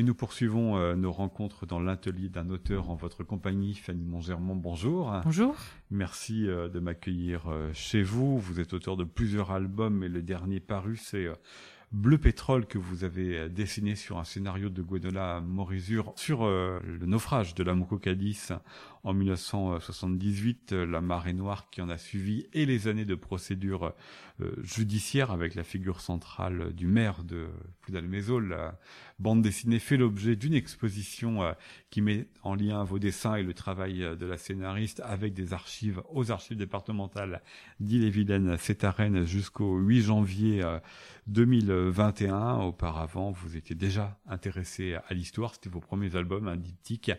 Et nous poursuivons euh, nos rencontres dans l'atelier d'un auteur en votre compagnie, Fanny Montgermont. Bonjour. Bonjour. Merci euh, de m'accueillir euh, chez vous. Vous êtes auteur de plusieurs albums et le dernier paru, c'est Bleu pétrole que vous avez dessiné sur un scénario de Gwenola Morizur sur le naufrage de la Moko Cadiz en 1978, la marée noire qui en a suivi et les années de procédure judiciaire avec la figure centrale du maire de Ploudalmézo, la bande dessinée fait l'objet d'une exposition euh, qui met en lien vos dessins et le travail euh, de la scénariste avec des archives aux archives départementales d'Ille-et-Vilaine, c'est à Rennes jusqu'au 8 janvier 2021. Euh, Auparavant, vous étiez déjà intéressé à l'histoire. C'était vos premiers albums, un diptyque,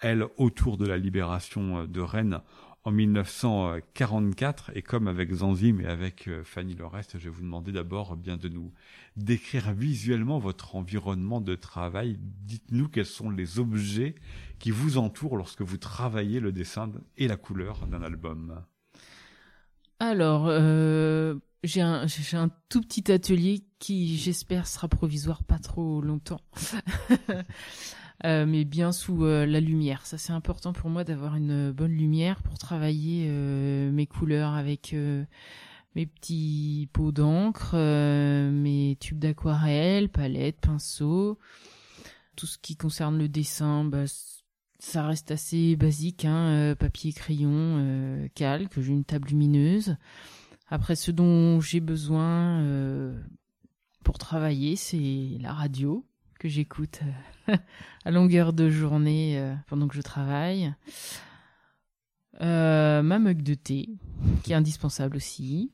Elle, autour de la libération de Rennes en 1944 et comme avec Zanzim et avec euh, Fanny Lorest, je vais vous demander d'abord bien de nous décrire visuellement votre environnement de travail. Dites-nous quels sont les objets qui vous entourent lorsque vous travaillez le dessin et la couleur d'un album. Alors, euh, j'ai un tout petit atelier qui, j'espère, sera provisoire pas trop longtemps. Euh, mais bien sous euh, la lumière. Ça, c'est important pour moi d'avoir une bonne lumière pour travailler euh, mes couleurs avec mes petits pots d'encre, mes tubes d'aquarelle, palettes, pinceaux. Tout ce qui concerne le dessin, bah, ça reste assez basique, hein, papier, crayon, calque. J'ai une table lumineuse. Après, ce dont j'ai besoin pour travailler, c'est la radio que j'écoute à longueur de journée euh, pendant que je travaille. Euh, ma mug de thé, qui est indispensable aussi.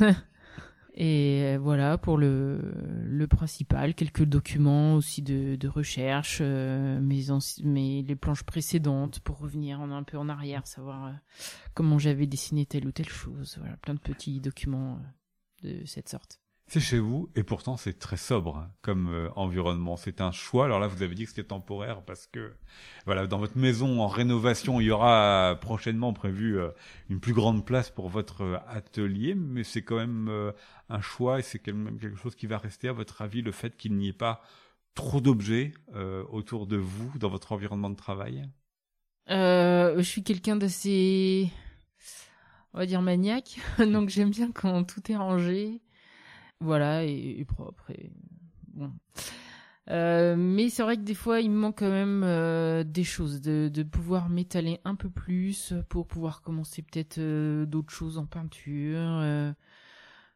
Et euh, voilà pour le, principal, quelques documents aussi de, recherche, mes, mes les planches précédentes pour revenir en, un peu en arrière, savoir comment j'avais dessiné telle ou telle chose. Voilà, plein de petits documents de cette sorte. C'est chez vous et pourtant c'est très sobre hein, comme euh, environnement. C'est un choix. Alors là, vous avez dit que c'était temporaire parce que voilà, dans votre maison en rénovation, il y aura prochainement prévu euh, une plus grande place pour votre euh, atelier, mais c'est quand même un choix et c'est quand même quelque chose qui va rester à votre avis le fait qu'il n'y ait pas trop d'objets autour de vous dans votre environnement de travail? je suis quelqu'un d'assez on va dire maniaque, donc j'aime bien quand tout est rangé voilà, et, propre. Et, bon. Euh, mais c'est vrai que des fois, il me manque quand même euh, des choses, de, de pouvoir m'étaler un peu plus pour pouvoir commencer peut-être euh, d'autres choses en peinture,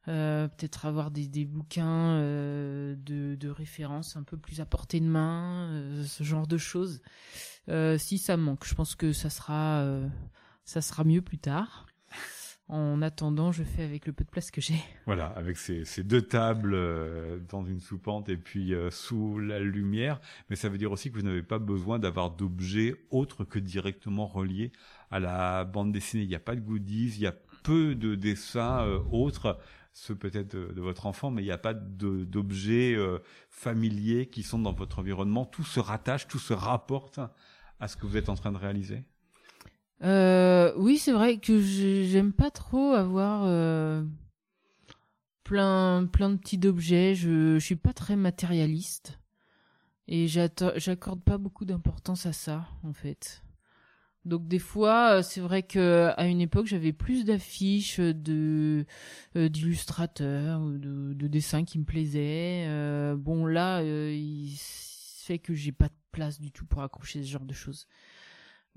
peut-être avoir des, des bouquins de, de référence un peu plus à portée de main, ce genre de choses. si ça me manque, je pense que ça sera, ça sera mieux plus tard. En attendant, je fais avec le peu de place que j'ai. Voilà, avec ces, deux tables euh, dans une soupente et puis euh, sous la lumière. Mais ça veut dire aussi que vous n'avez pas besoin d'avoir d'objets autres que directement reliés à la bande dessinée. Il n'y a pas de goodies, il y a peu de dessins euh, autres, ceux peut-être de, votre enfant, mais il n'y a pas d'objets familiers qui sont dans votre environnement. Tout se rattache, tout se rapporte à ce que vous êtes en train de réaliser. Euh, oui, c'est vrai que j'aime pas trop avoir euh, plein, plein de petits objets. Je, je suis pas très matérialiste et j'accorde pas beaucoup d'importance à ça, en fait. Donc des fois, euh, c'est vrai que à une époque, j'avais plus d'affiches, de d'illustrateurs de, de, dessins qui me plaisaient. bon là, il fait que j'ai pas de place du tout pour accrocher ce genre de choses.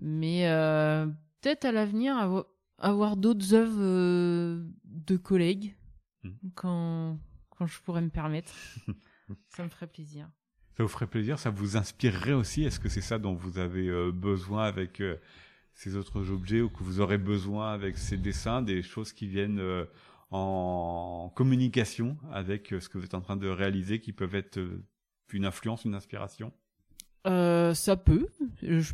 Mais euh, peut-être à l'avenir avoir, d'autres œuvres euh, de collègues hmm. quand, quand je pourrais me permettre. ça me ferait plaisir. Ça vous ferait plaisir Ça vous inspirerait aussi? Est-ce que c'est ça dont vous avez euh, besoin avec ces autres objets ou que vous aurez besoin avec ces dessins, des choses qui viennent en communication avec ce que vous êtes en train de réaliser, qui peuvent être une influence, une inspiration? Ça peut. Je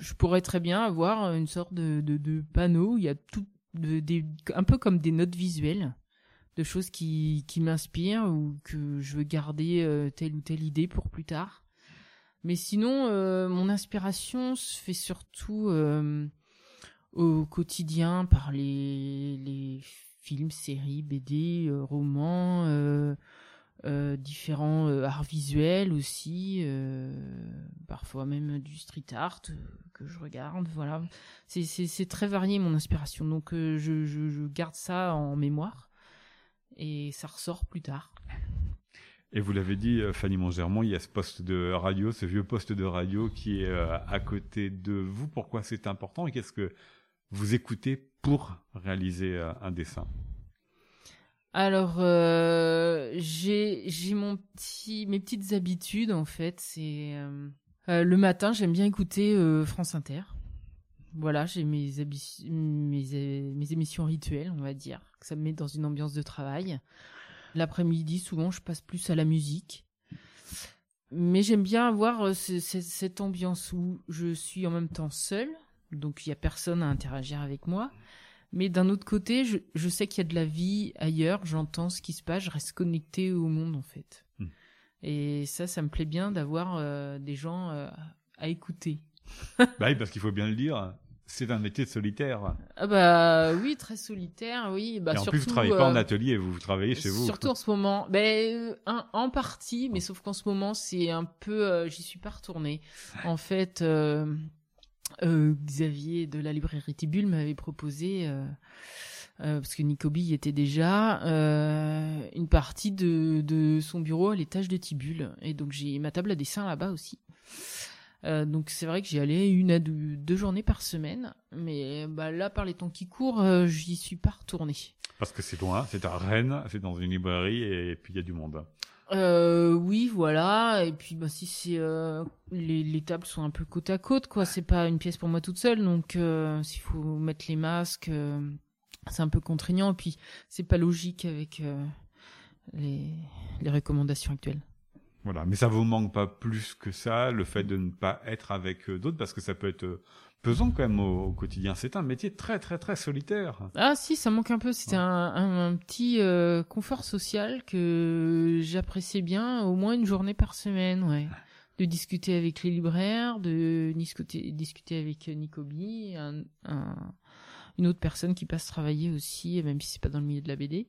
je pourrais très bien avoir une sorte de, de, panneau où il y a tout, de, des, un peu comme des notes visuelles de choses qui, qui m'inspirent ou que je veux garder euh, telle ou telle idée pour plus tard. Mais sinon, euh, mon inspiration se fait surtout euh, au quotidien par les, les films, séries, BD, romans, différents arts visuels aussi. parfois même du street art que je regarde. Voilà, c'est très varié mon inspiration, donc je, je, garde ça en mémoire et ça ressort plus tard. Et vous l'avez dit, Fanny Montgermont, il y a ce poste de radio, ce vieux poste de radio qui est à côté de vous. Pourquoi c'est important et qu'est-ce que vous écoutez pour réaliser un dessin? Alors, euh, j'ai mon petit mes petites habitudes en fait. C'est euh, euh, le matin, j'aime bien écouter France Inter. Voilà, j'ai mes, mes mes émissions rituelles, on va dire, ça me met dans une ambiance de travail. L'après-midi, souvent, je passe plus à la musique. Mais j'aime bien avoir cette ambiance où je suis en même temps seule, donc il y a personne à interagir avec moi mais d'un autre côté, je, je sais qu'il y a de la vie ailleurs, j'entends ce qui se passe, je reste connecté au monde en fait. Hmm. Et ça, ça me plaît bien d'avoir euh, des gens euh, à écouter. bah oui, parce qu'il faut bien le dire, c'est un métier de solitaire. Ah bah oui, très solitaire, oui. Bah, Et en surtout, plus, vous travaillez pas en euh, atelier, vous, vous travaillez chez vous. Surtout en ce moment. Ben, en partie, mais sauf qu'en ce moment, c'est un peu, j'y suis pas retournée. En fait, euh, Xavier de la librairie Tibule m'avait proposé, euh, euh, parce que Nicobi y était déjà, une partie de, son bureau à l'étage de Tibule. Et donc j'ai ma table à dessin là-bas aussi. donc c'est vrai que j'y allais une à deux, journées par semaine, mais bah, là par les temps qui courent, j'y suis pas retournée. Parce que c'est loin, c'est à Rennes, c'est dans une librairie et puis il y a du monde. Euh, oui, voilà. Et puis, bah, si c'est euh, les, les, tables sont un peu côte à côte, quoi. C'est pas une pièce pour moi toute seule, donc euh, s'il faut mettre les masques, c'est un peu contraignant. Et puis, c'est pas logique avec les, les recommandations actuelles. Voilà, mais ça vous manque pas plus que ça, le fait de ne pas être avec d'autres, parce que ça peut être pesant quand même au, quotidien. C'est un métier très très très solitaire. Ah si, ça manque un peu. C'était un, un, petit euh, confort social que j'appréciais bien, au moins une journée par semaine, ouais. De discuter avec les libraires, de discuter, discuter avec Nicobi, un, une autre personne qui passe travailler aussi, même si c'est pas dans le milieu de la BD.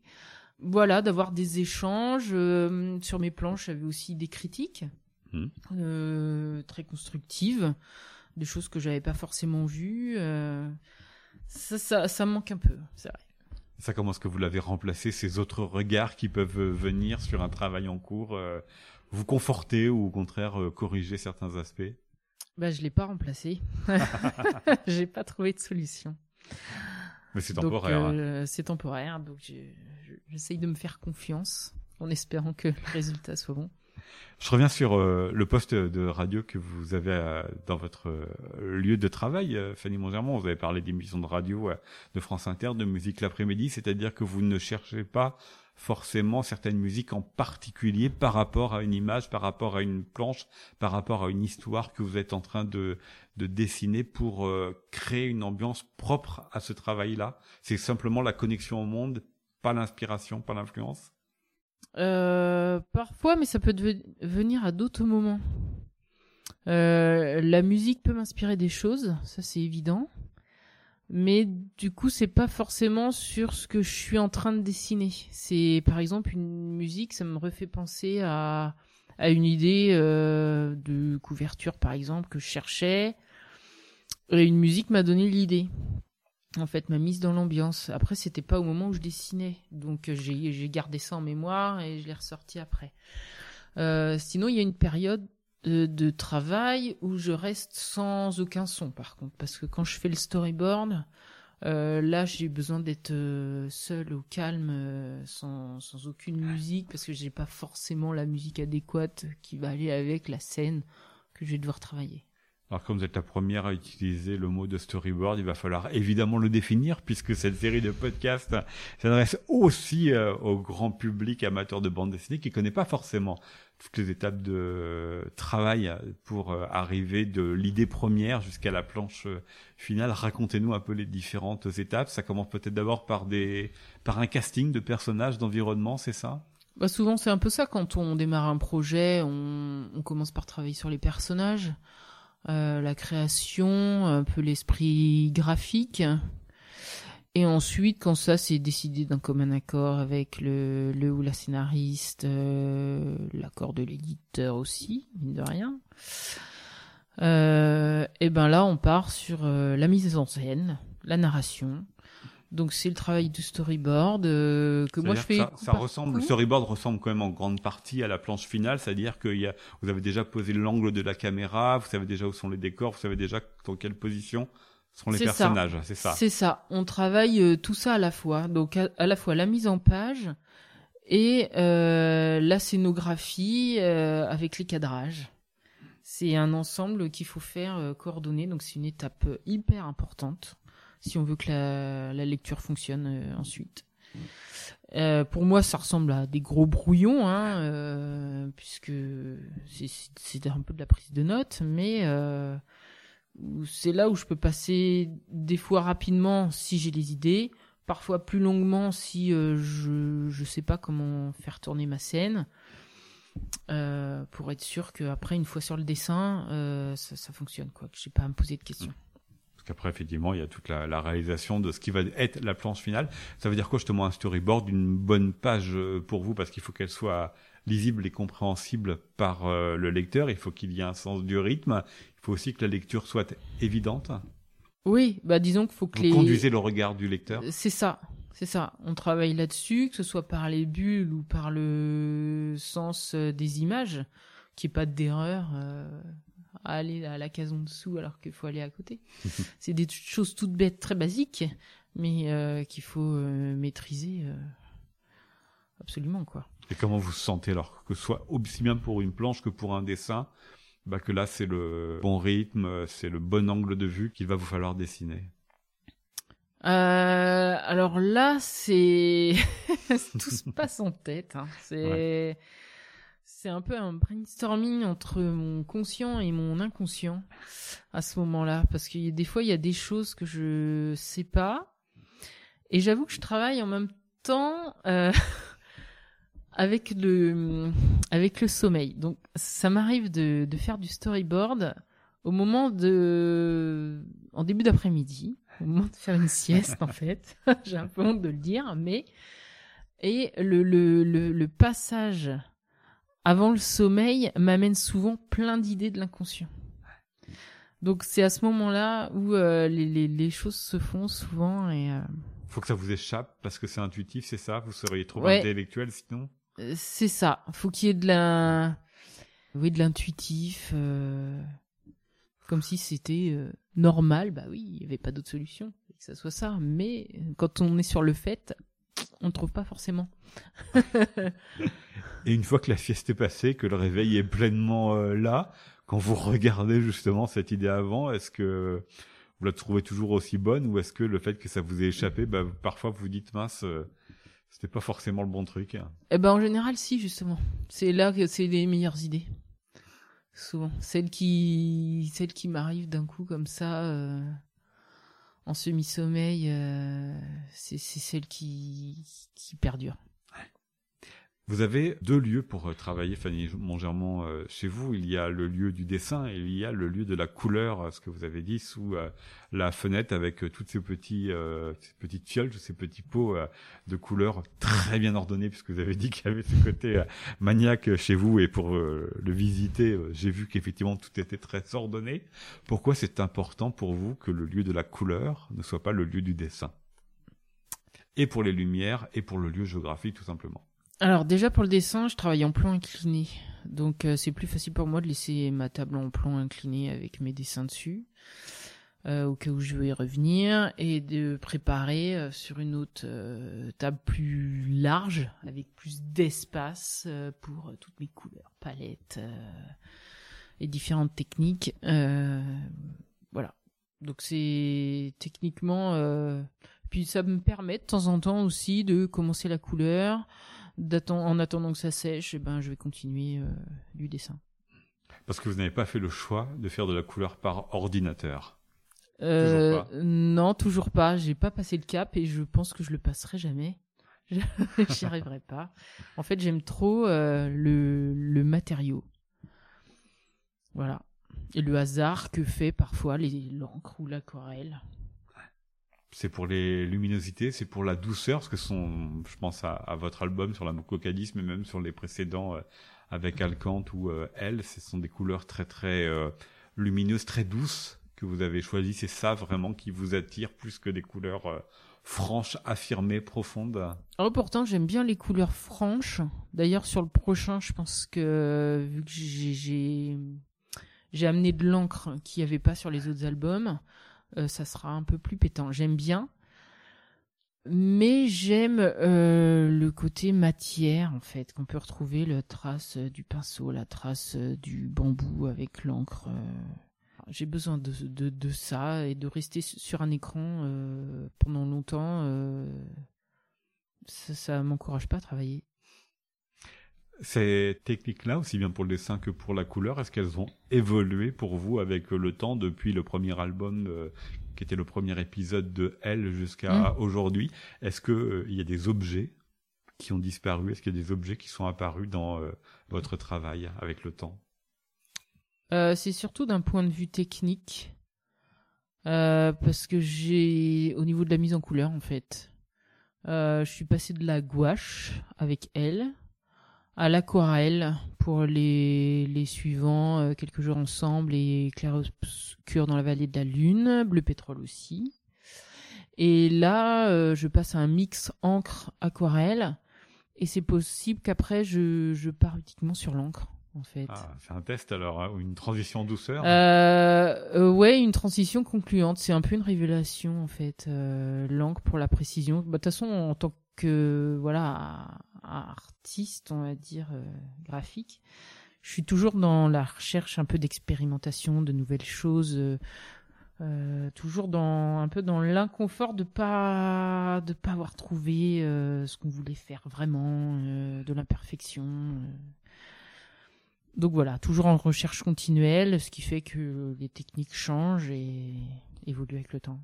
Voilà, d'avoir des échanges. Euh, sur mes planches, j'avais aussi des critiques mmh. euh, très constructives des choses que j'avais pas forcément vues. Euh, ça, ça, ça manque un peu, c'est vrai. Ça, comment est-ce que vous l'avez remplacé, ces autres regards qui peuvent euh, venir sur un travail en cours, euh, vous conforter ou au contraire corriger certains aspects? Bah, Je l'ai pas remplacé. J'ai pas trouvé de solution. Mais c'est temporaire. c'est temporaire, donc j'essaye de me faire confiance en espérant que le résultat soit bon. Je reviens sur euh, le poste de radio que vous avez euh, dans votre euh, lieu de travail, Fanny Mongermont. Vous avez parlé d'émissions de radio de France Inter, de musique l'après-midi, c'est-à-dire que vous ne cherchez pas forcément certaines musiques en particulier par rapport à une image, par rapport à une planche, par rapport à une histoire que vous êtes en train de, de dessiner pour créer une ambiance propre à ce travail-là. C'est simplement la connexion au monde, pas l'inspiration, pas l'influence. Euh, parfois, mais ça peut venir à d'autres moments. Euh, la musique peut m'inspirer des choses, ça c'est évident. Mais du coup, c'est pas forcément sur ce que je suis en train de dessiner. C'est par exemple une musique, ça me refait penser à, une idée euh, de couverture, par exemple, que je cherchais. Et une musique m'a donné l'idée en fait m'a mise dans l'ambiance. Après, c'était pas au moment où je dessinais, donc euh, j'ai gardé ça en mémoire et je l'ai ressorti après. Euh, sinon, il y a une période de, travail où je reste sans aucun son, par contre, parce que quand je fais le storyboard, euh, là, j'ai besoin d'être euh, seul au calme, sans, sans aucune musique, parce que j'ai pas forcément la musique adéquate qui va aller avec la scène que je vais devoir travailler. Alors comme vous êtes la première à utiliser le mot de storyboard, il va falloir évidemment le définir puisque cette série de podcasts s'adresse aussi euh, au grand public amateur de bande dessinée qui connaît pas forcément toutes les étapes de travail pour euh, arriver de l'idée première jusqu'à la planche finale. Racontez-nous un peu les différentes étapes. Ça commence peut-être d'abord par des par un casting de personnages, d'environnement, c'est ça? Bah souvent c'est un peu ça quand on démarre un projet, on, on commence par travailler sur les personnages. Euh, la création, un peu l'esprit graphique. Et ensuite, quand ça c'est décidé d'un commun accord avec le, le ou la scénariste, euh, l'accord de l'éditeur aussi, mine de rien. Euh, et ben là, on part sur euh, la mise en scène, la narration. Donc c'est le travail du storyboard euh, que moi je fais. Ça, ça ressemble, le storyboard ressemble quand même en grande partie à la planche finale, c'est-à-dire que y a, vous avez déjà posé l'angle de la caméra, vous savez déjà où sont les décors, vous savez déjà dans quelle position sont les personnages, c'est ça. C'est ça. On travaille euh, tout ça à la fois, donc à, à, la fois la mise en page et euh, la scénographie euh, avec les cadrages. C'est un ensemble qu'il faut faire euh, coordonner, donc c'est une étape hyper importante si on veut que la, la lecture fonctionne euh, ensuite. Euh, pour moi, ça ressemble à des gros brouillons, hein, euh, puisque c'est un peu de la prise de notes, mais c'est là où je peux passer des fois rapidement si j'ai les idées, parfois plus longuement si je je sais pas comment faire tourner ma scène. Pour être sûr qu'après, une fois sur le dessin, ça, ça, fonctionne, quoi, que je n'ai pas à me poser de questions. Parce qu'après, effectivement, il y a toute la, la, réalisation de ce qui va être la planche finale. Ça veut dire quoi, justement, un storyboard, une bonne page euh, pour vous, parce qu'il faut qu'elle soit lisible et compréhensible par euh, le lecteur. Il faut qu'il y ait un sens du rythme. Il faut aussi que la lecture soit évidente. Oui, bah disons qu'il faut que vous les... conduisez le regard du lecteur. C'est ça. C'est ça, on travaille là-dessus, que ce soit par les bulles ou par le sens euh, des images, qu'il n'y ait pas d'erreur euh, à aller à la case en dessous alors qu'il faut aller à côté. c'est des choses toutes bêtes, très basiques, mais euh, qu'il faut euh, maîtriser euh, absolument. quoi. Et comment vous vous sentez alors que ce soit aussi bien pour une planche que pour un dessin bah que là c'est le bon rythme, c'est le bon angle de vue qu'il va vous falloir dessiner? Alors là, c'est tout se passe en tête. Hein. C'est ouais. C'est un peu un brainstorming entre mon conscient et mon inconscient à ce moment-là, parce que des fois il y a des choses que je sais pas, et j'avoue que je travaille en même temps euh, avec le sommeil. Donc ça m'arrive de faire du storyboard au moment de en début d'après-midi au moment de faire une sieste en fait. J'ai un peu honte de le dire, mais et le passage avant le sommeil m'amène souvent plein d'idées de l'inconscient. Donc c'est à ce moment-là où euh, les, les, les, choses se font souvent et. Euh... Faut que ça vous échappe parce que c'est intuitif, c'est ça? Vous seriez trop ouais. intellectuel sinon? Euh, c'est ça. Faut qu'il y ait de la, oui, de l'intuitif. Comme si c'était normal. Bah oui, il n'y avait pas d'autre solution que ça soit ça. Mais quand on est sur le fait, on ne trouve pas forcément. Et une fois que la sieste est passée, que le réveil est pleinement euh, là, quand vous regardez justement cette idée avant, est-ce que vous la trouvez toujours aussi bonne ou est-ce que le fait que ça vous ait échappé, bah, parfois vous dites mince, euh, c'était pas forcément le bon truc? Hein. Eh ben en général si justement. C'est là que c'est les meilleures idées souvent. Celle qui, celle qui m'arrive d'un coup comme ça, euh, en semi-sommeil, euh, c'est celle qui, qui perdure. Vous avez deux lieux pour travailler, Fanny Montgermont, euh, chez vous. Il y a le lieu du dessin et il y a le lieu de la couleur, ce que vous avez dit, sous euh, la fenêtre avec euh, toutes ces, petits, petites fioles, tous ces petits pots de couleurs très bien ordonnés, puisque vous avez dit qu'il y avait ce côté maniaque chez vous. Et pour le visiter, j'ai vu qu'effectivement tout était très ordonné. Pourquoi c'est important pour vous que le lieu de la couleur ne soit pas le lieu du dessin? Et pour les lumières et pour le lieu géographique, tout simplement. Alors déjà pour le dessin, je travaille en plan incliné. Donc euh, c'est plus facile pour moi de laisser ma table en plan incliné avec mes dessins dessus, euh, au cas où je veux y revenir, et de préparer euh, sur une autre table plus large, avec plus d'espace pour toutes mes couleurs, palettes et différentes techniques. voilà. Donc c'est techniquement... Puis ça me permet de temps en temps aussi de commencer la couleur, en attendant que ça sèche, eh ben, je vais continuer euh, du dessin. Parce que vous n'avez pas fait le choix de faire de la couleur par ordinateur euh, toujours pas. Non, toujours pas. J'ai pas passé le cap et je pense que je le passerai jamais. J'y arriverai pas. En fait, j'aime trop euh, le, le matériau. Voilà. Et le hasard que fait parfois l'encre ou l'aquarelle c'est pour les luminosités, c'est pour la douceur, parce que son, je pense à, votre album sur la cocadisme et même sur les précédents euh, avec Alcante ou euh, Elle, ce sont des couleurs très très euh, lumineuses, très douces que vous avez choisies. C'est ça vraiment qui vous attire plus que des couleurs franches, affirmées, profondes. Oh, pourtant, j'aime bien les couleurs franches. D'ailleurs, sur le prochain, je pense que j'ai j'ai amené de l'encre qu'il n'y avait pas sur les autres albums, euh, ça sera un peu plus pétant. J'aime bien. Mais j'aime euh, le côté matière en fait qu'on peut retrouver la trace du pinceau, la trace du bambou avec l'encre. J'ai besoin de, de, ça et de rester sur un écran euh, pendant longtemps. Euh, ça, ça m'encourage pas à travailler. Ces techniques-là, aussi bien pour le dessin que pour la couleur, est-ce qu'elles ont évolué pour vous avec le temps depuis le premier album euh, qui était le premier épisode de Elle jusqu'à mm. aujourd'hui? Est-ce qu'il euh, il y a des objets qui ont disparu? Est-ce qu'il y a des objets qui sont apparus dans euh, votre travail avec le temps? C'est surtout d'un point de vue technique. parce que j'ai, au niveau de la mise en couleur en fait, je suis passé de la gouache avec elle à l'aquarelle pour les, les suivants, euh, quelques jours ensemble et clair-obscur dans la vallée de la lune, bleu pétrole aussi. Et là, euh, je passe à un mix encre aquarelle et c'est possible qu'après je, je pars uniquement sur l'encre. En fait. Ah, c'est un test alors, hein, une transition douceur euh, Ouais, une transition concluante. C'est un peu une révélation en fait. l'encre pour la précision. Bah, de toute façon, en tant que voilà artiste, on va dire, euh, graphique, je suis toujours dans la recherche un peu d'expérimentation, de nouvelles choses, euh, euh, toujours dans un peu dans l'inconfort de pas de pas avoir trouvé ce qu'on voulait faire vraiment, de l'imperfection. Donc voilà, toujours en recherche continuelle, ce qui fait que les techniques changent et évoluent avec le temps.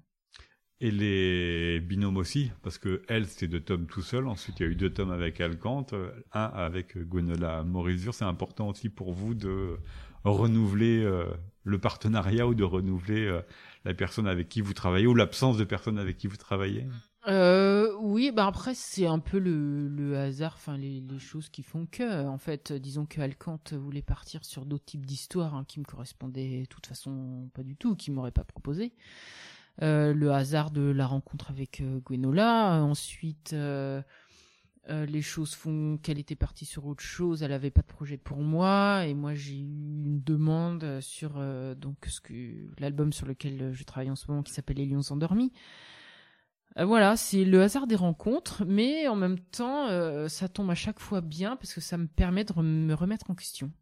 Et les binômes aussi, parce que elle, c'était deux tomes tout seul. Ensuite, il y a eu deux tomes avec Alcante, un avec Gwenola Morizur. C'est important aussi pour vous de renouveler euh, le partenariat ou de renouveler euh, la personne avec qui vous travaillez ou l'absence de personne avec qui vous travaillez? Euh, Oui, bah après, c'est un peu le, hasard, enfin les, choses qui font que, en fait, disons que Alcante voulait partir sur d'autres types d'histoires hein, qui me correspondaient de toute façon pas du tout, qui m'auraient pas proposé. Euh, le hasard de la rencontre avec euh, Gwenola. Ensuite, euh, les choses font qu'elle était partie sur autre chose. Elle avait pas de projet pour moi et moi j'ai eu une demande sur donc l'album sur lequel je travaille en ce moment qui s'appelle Les Lions endormis. voilà, c'est le hasard des rencontres, mais en même temps, ça tombe à chaque fois bien parce que ça me permet de me remettre en question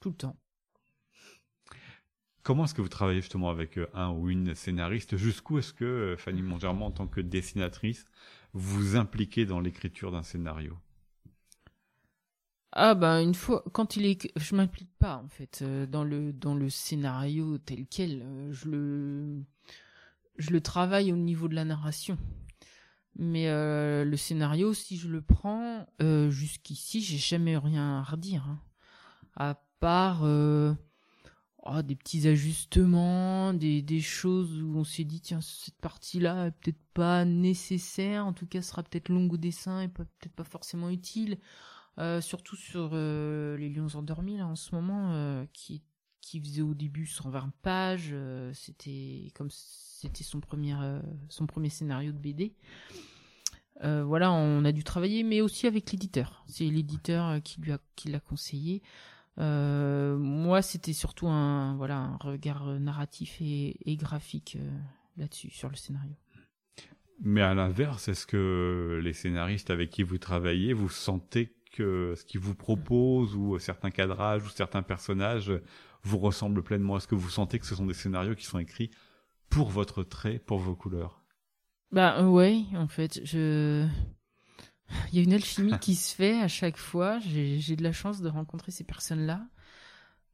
tout le temps. Comment est-ce que vous travaillez justement avec euh, un ou une scénariste? Jusqu'où est-ce que euh, Fanny Mongermont, en tant que dessinatrice, vous impliquez dans l'écriture d'un scénario? Ah ben une fois quand il est je m'implique pas en fait euh, dans le dans le scénario tel quel je le je le travaille au niveau de la narration. Mais le scénario si je le prends jusqu'ici j'ai jamais rien à redire hein. à part oh, des petits ajustements, des, choses où on s'est dit tiens cette partie-là est peut-être pas nécessaire, en tout cas sera peut-être longue au dessin et peut-être pas forcément utile. Euh, surtout sur euh, les Lions endormis là en ce moment euh, qui qui faisait au début 120 pages, c'était comme c'était son premier scénario de BD. voilà, on a dû travailler, mais aussi avec l'éditeur. C'est l'éditeur qui l'a conseillé. Euh, moi, c'était surtout un voilà un regard narratif et, graphique euh, là-dessus sur le scénario. Mais à l'inverse, est-ce que les scénaristes avec qui vous travaillez, vous sentez que ce qu'ils vous proposent ou certains cadrages ou certains personnages vous ressemblent pleinement? Est-ce que vous sentez que ce sont des scénarios qui sont écrits pour votre trait, pour vos couleurs? Bah ouais, en fait, je il y a une alchimie qui se fait à chaque fois. J'ai de la chance de rencontrer ces personnes-là.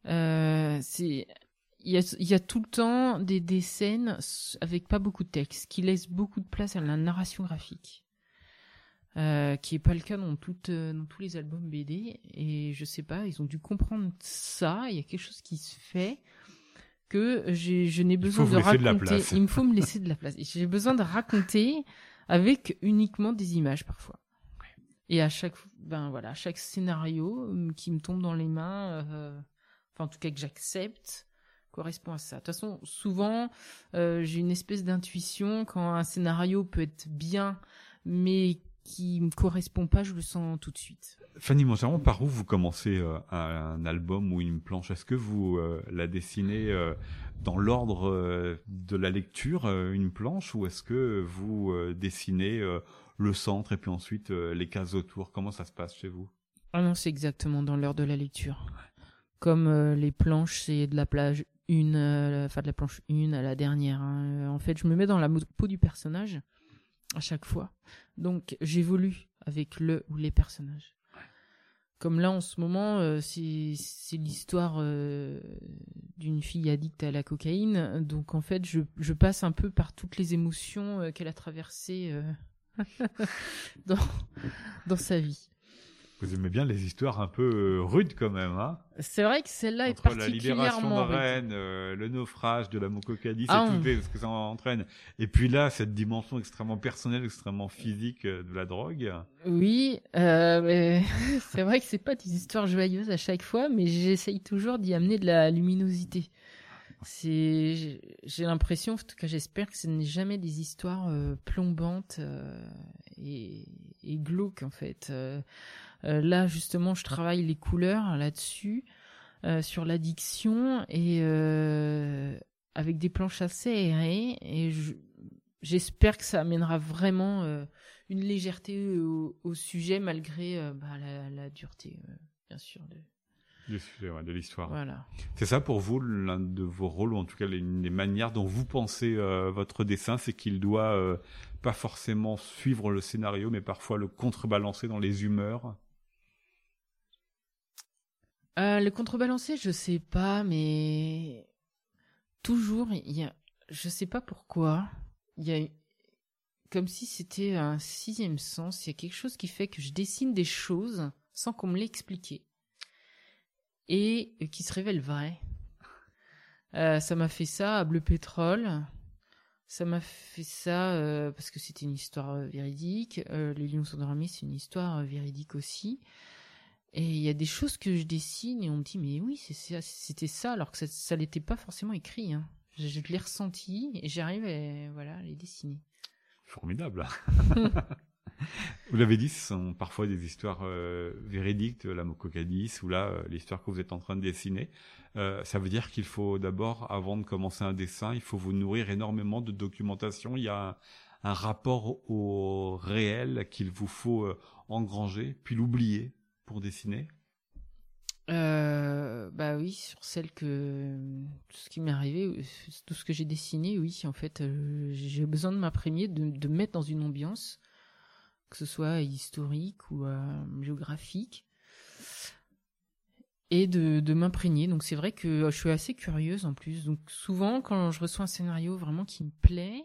Euh, c'est il y, a, il y a tout le temps des, des scènes avec pas beaucoup de texte, qui laissent beaucoup de place à la narration graphique, euh, qui est pas le cas dans, toutes, dans tous les albums BD. Et je sais pas, ils ont dû comprendre ça. Il y a quelque chose qui se fait que je n'ai besoin de raconter. il me faut me laisser de la place. J'ai besoin de raconter avec uniquement des images parfois. Et à chaque, ben voilà, chaque scénario euh, qui me tombe dans les mains, euh, enfin en tout cas que j'accepte, correspond à ça. De toute façon, souvent, j'ai une espèce d'intuition quand un scénario peut être bien, mais qui me correspond pas, je le sens tout de suite. Fanny Mongeron, par où vous commencez euh, un, album ou une planche? Est-ce que vous euh, la dessinez euh, dans l'ordre de la lecture, une planche, ou est-ce que vous dessinez le centre et puis ensuite les cases autour Comment ça se passe chez vous? Ah non, c'est exactement dans l'ordre de la lecture. Comme les planches, c'est de la plage une, enfin de la planche une à la dernière. Hein. En fait, je me mets dans la peau du personnage à chaque fois. Donc j'évolue avec le ou les personnages. Comme là en ce moment, euh, c'est l'histoire euh, d'une fille addicte à la cocaïne. Donc en fait, je, passe un peu par toutes les émotions euh, qu'elle a traversées dans, dans sa vie. Vous aimez bien les histoires un peu euh, rudes quand même, hein? C'est vrai que celle-là est particulièrement la libération de Rennes, euh, le naufrage de la Mokokadi, ah, c'est tout ce que ça entraîne. Et puis là, cette dimension extrêmement personnelle, extrêmement physique euh, de la drogue. Oui, euh, c'est vrai que c'est pas des histoires joyeuses à chaque fois, mais j'essaye toujours d'y amener de la luminosité. C'est, j'ai l'impression, en tout cas j'espère que ce n'est jamais des histoires plombantes et, et glauques en fait. Euh, là, justement, je travaille les couleurs là-dessus, euh, sur l'addiction et euh, avec des planches assez aérées. Et j'espère que ça amènera vraiment une légèreté au, sujet malgré bah, la, dureté, bien sûr. Sujet, de l'histoire. Voilà. C'est ça pour vous l'un de vos rôles, ou en tout cas les, les manières dont vous pensez votre dessin, c'est qu'il doit pas forcément suivre le scénario, mais parfois le contrebalancer dans les humeurs? Euh, le contrebalancé, je sais pas, mais toujours, il y a, je sais pas pourquoi, il y a comme si c'était un sixième sens. Il y a quelque chose qui fait que je dessine des choses sans qu'on me l'explique et qui se révèlent vraies. Euh, ça m'a fait ça à Bleu Pétrole. Ça m'a fait ça euh, parce que c'était une histoire véridique. Les Lions sont dormis, c'est une histoire véridique aussi. Et il y a des choses que je dessine et on me dit mais oui c'était ça alors que ça, n'était pas forcément écrit. Hein. Je, je l'ai ressenti et j'arrive à voilà les dessiner. Formidable. vous l'avez dit, ce sont parfois des histoires euh, véridiques, la Mokokadis ou là euh, l'histoire que vous êtes en train de dessiner. Euh, ça veut dire qu'il faut d'abord, avant de commencer un dessin, il faut vous nourrir énormément de documentation. Il y a un rapport au réel qu'il vous faut engranger, puis l'oublier pour dessiner euh, bah oui, sur celle que tout ce qui m'est arrivé, tout ce que j'ai dessiné, oui, en fait, euh, j'ai besoin de m'imprégner, de, de me mettre dans une ambiance, que ce soit historique ou euh, géographique, et de, m'imprégner. Donc c'est vrai que je suis assez curieuse en plus. Donc souvent, quand je reçois un scénario vraiment qui me plaît,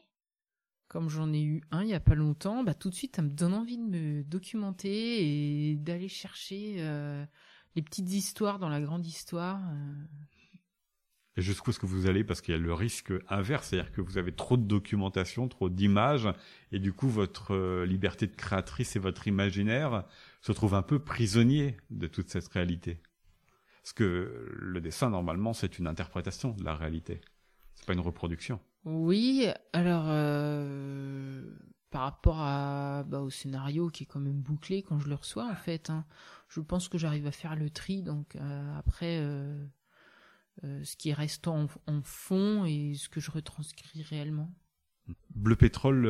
comme j'en ai eu un il y a pas longtemps, bah tout de suite ça me donne envie de me documenter et d'aller chercher euh, les petites histoires dans la grande histoire. Euh. Et jusqu'où est-ce que vous allez Parce qu'il y a le risque inverse, c'est-à-dire que vous avez trop de documentation, trop d'images, et du coup votre euh, liberté de créatrice et votre imaginaire se trouvent un peu prisonniers de toute cette réalité. Parce que le dessin, normalement, c'est une interprétation de la réalité. C'est pas une reproduction. Oui, alors euh, par rapport à bah, au scénario qui est quand même bouclé quand je le reçois en fait, hein, je pense que j'arrive à faire le tri. Donc euh, après, euh, ce qui reste en, en, fond et ce que je retranscris réellement. Bleu Pétrole,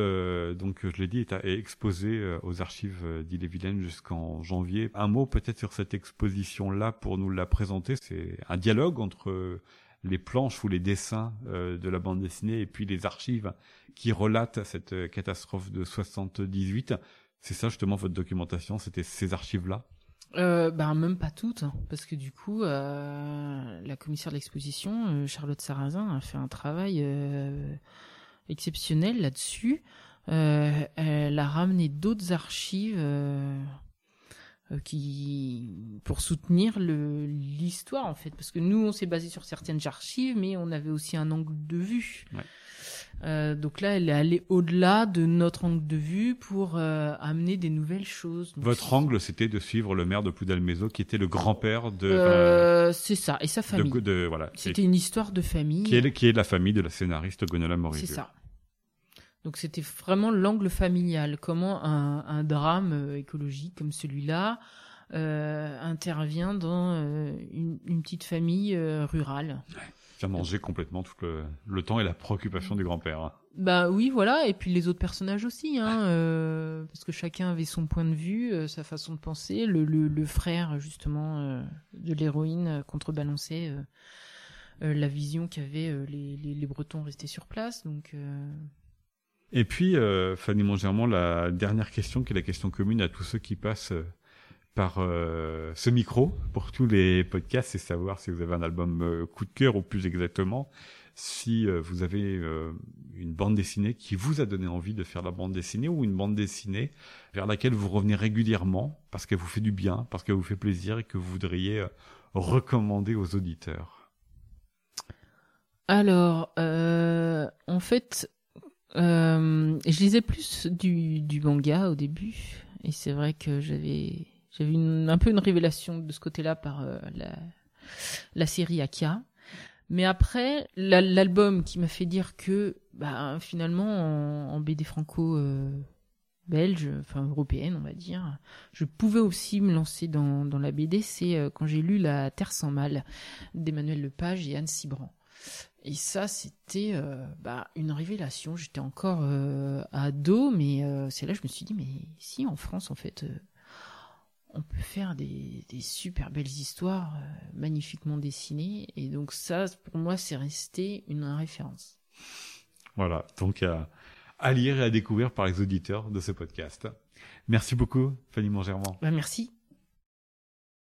donc je l'ai dit, est, exposé aux archives d'Ille-et-Vilaine jusqu'en janvier. Un mot peut-être sur cette exposition-là pour nous la présenter. C'est un dialogue entre les planches ou les dessins euh, de la bande dessinée et puis les archives qui relatent cette euh, catastrophe de 78. C'est ça justement votre documentation, c'était ces archives-là? Ben même pas toutes, hein, parce que du coup, euh, la commissaire de l'exposition, euh, Charlotte Sarrazin, a fait un travail exceptionnel là-dessus. elle a ramené d'autres archives qui pour soutenir l'histoire en fait. Parce que nous on s'est basé sur certaines archives mais on avait aussi un angle de vue Euh, donc là, elle est allée au-delà de notre angle de vue pour euh, amener des nouvelles choses. Donc, Votre angle, c'était de suivre le maire de Poudalmézo, qui était le grand-père de, euh, c'est ça, et sa famille. de- voilà, C'était une histoire de famille. qui est, qui est la famille de la scénariste Gonola Morizur. C'est ça. Donc c'était vraiment l'angle familial, comment un, un drame écologique comme celui-là intervient dans une, une petite famille rurale. A mangé complètement tout le, le temps et la préoccupation du grand-père. Bah oui, voilà, et puis les autres personnages aussi, hein, euh, parce que chacun avait son point de vue, euh, sa façon de penser. Le, le, le frère justement euh, de l'héroïne contrebalançait la vision qu'avaient les, les, les Bretons restés sur place. Donc Et puis, Fanny Mongermont, la dernière question, qui est la question commune à tous ceux qui passent par euh, ce micro pour tous les podcasts, c'est savoir si vous avez un album euh, coup de cœur ou plus exactement, si euh, vous avez une bande dessinée qui vous a donné envie de faire la bande dessinée ou une bande dessinée vers laquelle vous revenez régulièrement parce qu'elle vous fait du bien, parce qu'elle vous fait plaisir et que vous voudriez recommander aux auditeurs. Alors, en fait, je lisais plus du, du manga au début, et c'est vrai que j'avais j'avais une- un peu une révélation de ce côté-là par euh, la, la série Akia. Mais après, la- l'album qui m'a fait dire que, bah, finalement, en, BD franco euh, belge, enfin européenne, on va dire, je pouvais aussi me lancer dans, dans la BD, c'est euh, quand j'ai lu La Terre sans mal d'Emmanuel Lepage et Anne Cibran. Et ça, c'était euh, bah, une révélation. J'étais encore euh, ado, mais euh, c'est là que je me suis dit, mais si en France, en fait, on peut faire des, des super belles histoires euh, magnifiquement dessinées. Et donc ça, pour moi, c'est resté une référence. Voilà, donc à, à lire et à découvrir par les auditeurs de ce podcast. Merci beaucoup, Fanny Mongermont. Bah, merci.